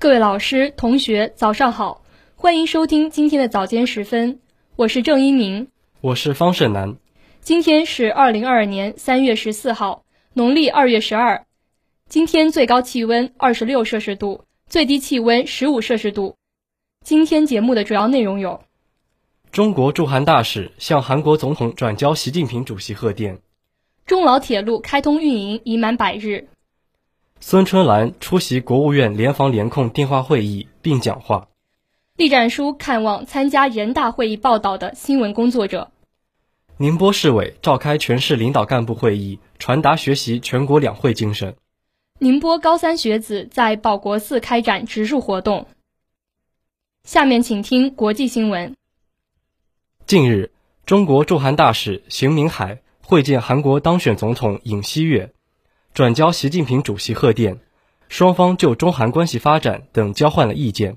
各位老师、同学，早上好，欢迎收听今天的早间时分，我是郑一鸣，我是方胜男。今天是二零二二年三月十四号，农历二月十二。今天最高气温二十六摄氏度，最低气温十五摄氏度。今天节目的主要内容有：中国驻韩大使向韩国总统转交习近平主席贺电；中老铁路开通运营已满百日。孙春兰出席国务院联防联控电话会议并讲话。栗战书看望参加人大会议报道的新闻工作者。宁波市委召开全市领导干部会议，传达学习全国两会精神。宁波高三学子在保国寺开展植树活动。下面请听国际新闻。近日，中国驻韩大使邢明海会见韩国当选总统尹锡悦。转交习近平主席贺电，双方就中韩关系发展等交换了意见。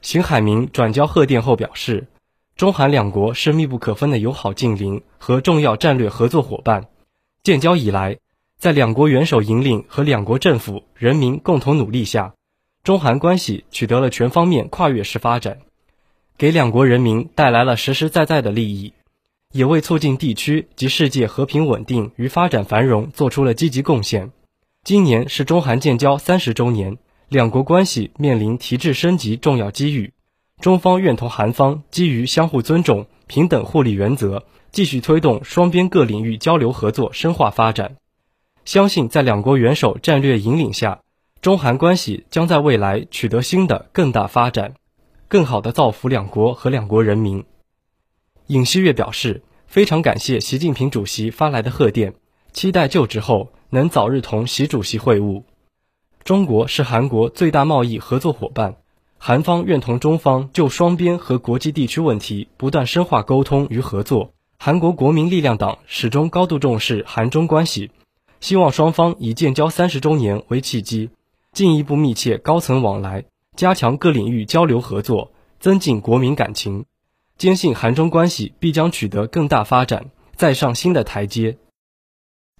邢海明转交贺电后表示，中韩两国是密不可分的友好近邻和重要战略合作伙伴。建交以来，在两国元首引领和两国政府人民共同努力下，中韩关系取得了全方面跨越式发展，给两国人民带来了实实在在的利益。也为促进地区及世界和平稳定与发展繁荣做出了积极贡献。今年是中韩建交三十周年，两国关系面临提质升级重要机遇。中方愿同韩方基于相互尊重、平等互利原则，继续推动双边各领域交流合作深化发展。相信在两国元首战略引领下，中韩关系将在未来取得新的更大发展，更好地造福两国和两国人民。尹锡悦表示，非常感谢习近平主席发来的贺电，期待就职后能早日同习主席会晤。中国是韩国最大贸易合作伙伴，韩方愿同中方就双边和国际地区问题不断深化沟通与合作。韩国国民力量党始终高度重视韩中关系，希望双方以建交三十周年为契机，进一步密切高层往来，加强各领域交流合作，增进国民感情。坚信韩中关系必将取得更大发展，再上新的台阶。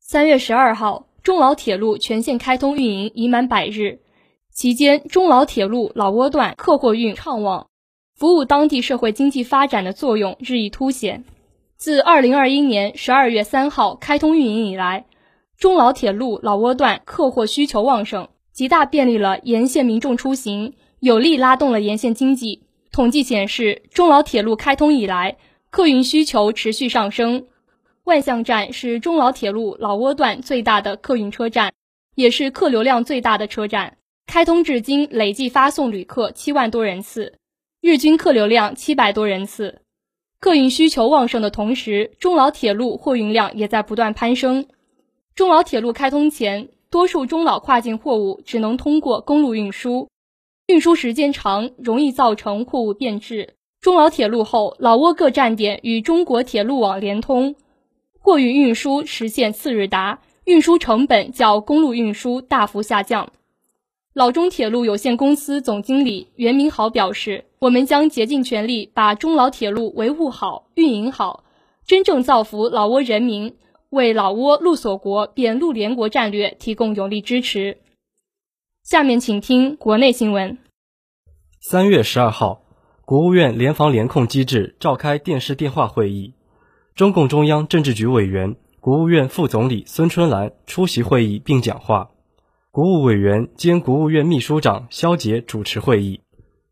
三月十二号，中老铁路全线开通运营已满百日，期间中老铁路老挝段客货运畅旺，服务当地社会经济发展的作用日益凸显。自二零二一年十二月三号开通运营以来，中老铁路老挝段客货需求旺盛，极大便利了沿线民众出行，有力拉动了沿线经济。统计显示，中老铁路开通以来，客运需求持续上升。万象站是中老铁路老挝段最大的客运车站，也是客流量最大的车站。开通至今，累计发送旅客七万多人次，日均客流量七百多人次。客运需求旺盛的同时，中老铁路货运量也在不断攀升。中老铁路开通前，多数中老跨境货物只能通过公路运输。运输时间长，容易造成货物变质。中老铁路后，老挝各站点与中国铁路网连通，货运运输实现次日达，运输成本较公路运输大幅下降。老中铁路有限公司总经理袁明豪表示：“我们将竭尽全力把中老铁路维护好、运营好，真正造福老挝人民，为老挝陆锁国变陆联国战略提供有力支持。”下面请听国内新闻。三月十二号，国务院联防联控机制召开电视电话会议，中共中央政治局委员、国务院副总理孙春兰出席会议并讲话，国务委员兼国务院秘书长肖捷主持会议。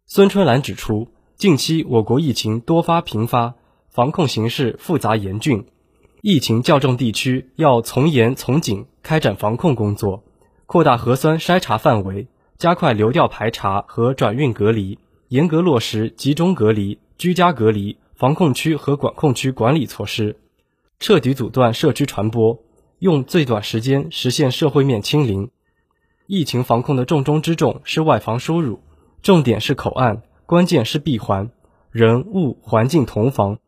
孙春兰指出，近期我国疫情多发频发，防控形势复杂严峻，疫情较重地区要从严从紧开展防控工作。扩大核酸筛查范围，加快流调排查和转运隔离，严格落实集中隔离、居家隔离、防控区和管控区管理措施，彻底阻断社区传播，用最短时间实现社会面清零。疫情防控的重中之重是外防输入，重点是口岸，关键是闭环，人物环境同防。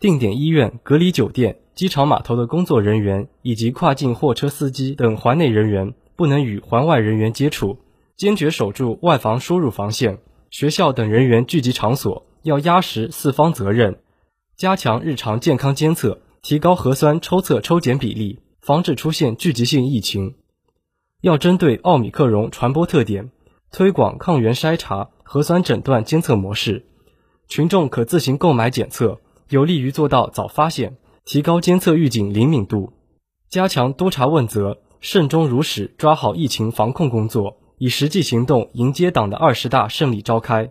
定点医院、隔离酒店、机场码头的工作人员以及跨境货车司机等环内人员。不能与环外人员接触，坚决守住外防输入防线。学校等人员聚集场所要压实四方责任，加强日常健康监测，提高核酸抽测抽检比例，防止出现聚集性疫情。要针对奥米克戎传播特点，推广抗原筛查、核酸诊断监测模式，群众可自行购买检测，有利于做到早发现，提高监测预警灵敏度。加强督查问责，慎终如始抓好疫情防控工作，以实际行动迎接党的二十大胜利召开。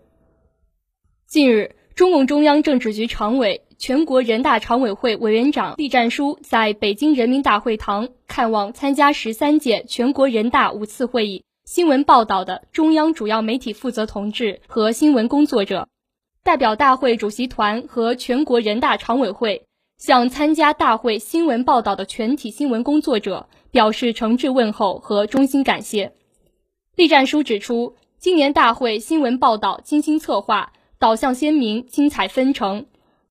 近日，中共中央政治局常委。全国人大常委会委员长栗战书在北京人民大会堂看望参加十三届全国人大五次会议新闻报道的中央主要媒体负责同志和新闻工作者，代表大会主席团和全国人大常委会向参加大会新闻报道的全体新闻工作者表示诚挚问候和衷心感谢。栗战书指出，今年大会新闻报道精心策划，导向鲜明，精彩纷呈。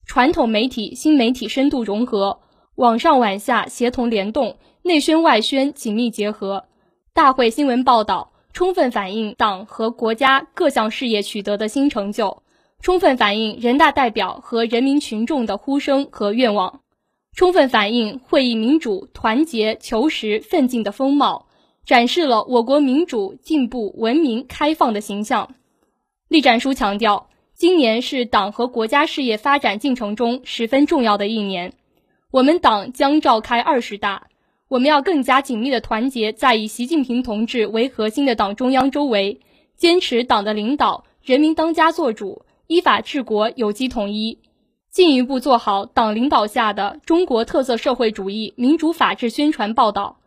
传统媒体、新媒体深度融合，网上网下协同联动，内宣外宣紧密结合。大会新闻报道充分反映党和国家各项事业取得的新成就，充分反映人大代表和人民群众的呼声和愿望，充分反映会议民主、团结、求实、奋进的风貌，展示了我国民主、进步、文明、开放的形象。栗战书强调。今年是党和国家事业发展进程中十分重要的一年，我们党将召开二十大，我们要更加紧密地团结在以习近平同志为核心的党中央周围，坚持党的领导，人民当家作主，依法治国，有机统一，进一步做好党领导下的中国特色社会主义民主法治宣传报道，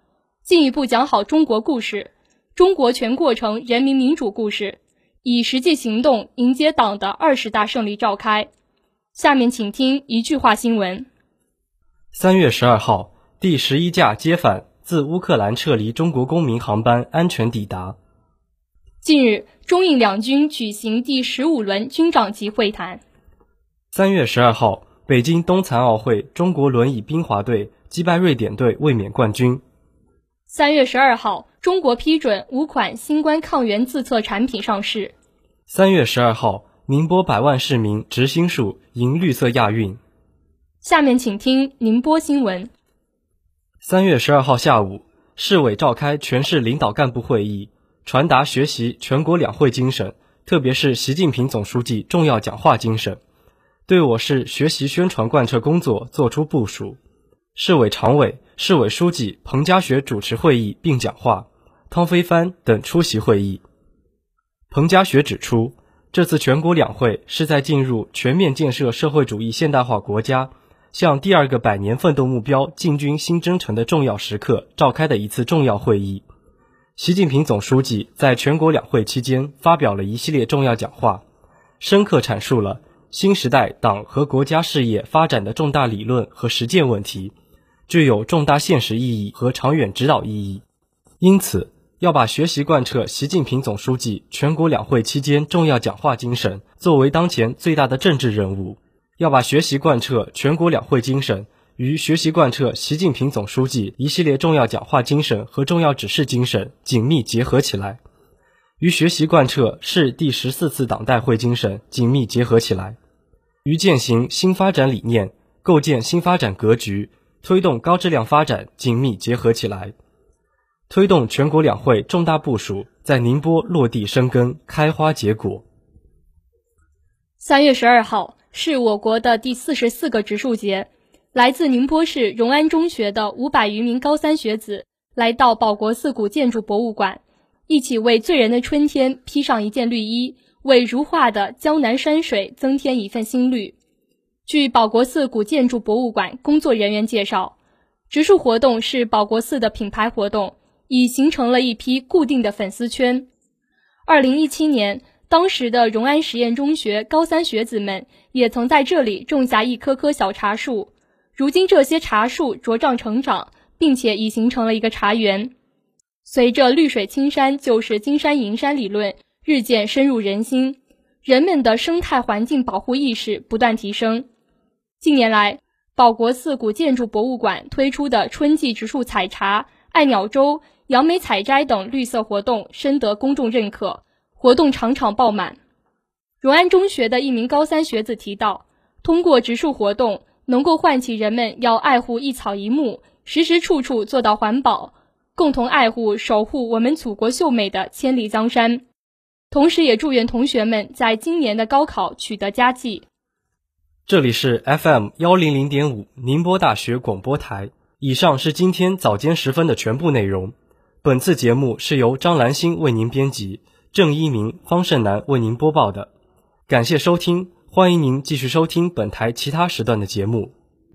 进一步讲好中国故事，中国全过程人民民主故事。以实际行动迎接党的二十大胜利召开。下面请听一句话新闻：三月十二号，第十一架接返自乌克兰撤离中国公民航班安全抵达。近日，中印两军举行第十五轮军长级会谈。三月十二号，北京冬残奥会，中国轮椅冰滑队击败瑞典队，卫冕冠军。三月十二号。中国批准五款新冠抗原自测产品上市。三月十二号，宁波百万市民植心树迎绿色亚运。下面请听宁波新闻。三月十二号下午，市委召开全市领导干部会议，传达学习全国两会精神，特别是习近平总书记重要讲话精神，对我市学习宣传贯彻工作作出部署。市委常委、市委书记彭家学主持会议并讲话。汤飞帆等出席会议。彭家学指出，这次全国两会是在进入全面建设社会主义现代化国家、向第二个百年奋斗目标进军新征程的重要时刻召开的一次重要会议。习近平总书记在全国两会期间发表了一系列重要讲话，深刻阐述了新时代党和国家事业发展的重大理论和实践问题，具有重大现实意义和长远指导意义。因此，要把学习贯彻习近平总书记全国两会期间重要讲话精神作为当前最大的政治任务，要把学习贯彻全国两会精神与学习贯彻习近平总书记一系列重要讲话精神和重要指示精神紧密结合起来，与学习贯彻市第十四次党代会精神紧密结合起来，与践行新发展理念、构建新发展格局、推动高质量发展紧密结合起来。推动全国两会重大部署在宁波落地生根、开花结果。三月十二号是我国的第四十四个植树节，来自宁波市荣安中学的五百余名高三学子来到保国寺古建筑博物馆，一起为醉人的春天披上一件绿衣，为如画的江南山水增添一份新绿。据保国寺古建筑博物馆工作人员介绍，植树活动是保国寺的品牌活动。已形成了一批固定的粉丝圈。二零一七年，当时的荣安实验中学高三学子们也曾在这里种下一棵棵小茶树。如今，这些茶树茁壮成长，并且已形成了一个茶园。随着“绿水青山就是金山银山”理论日渐深入人心，人们的生态环境保护意识不断提升。近年来，保国寺古建筑博物馆推出的春季植树采茶、爱鸟周。杨梅采摘等绿色活动深得公众认可，活动场场爆满。荣安中学的一名高三学子提到，通过植树活动，能够唤起人们要爱护一草一木，时时处处做到环保，共同爱护、守护我们祖国秀美的千里江山。同时也祝愿同学们在今年的高考取得佳绩。这里是 FM 幺零零点五宁波大学广播台。以上是今天早间时分的全部内容。本次节目是由张兰心为您编辑，郑一鸣、方胜男为您播报的。感谢收听，欢迎您继续收听本台其他时段的节目。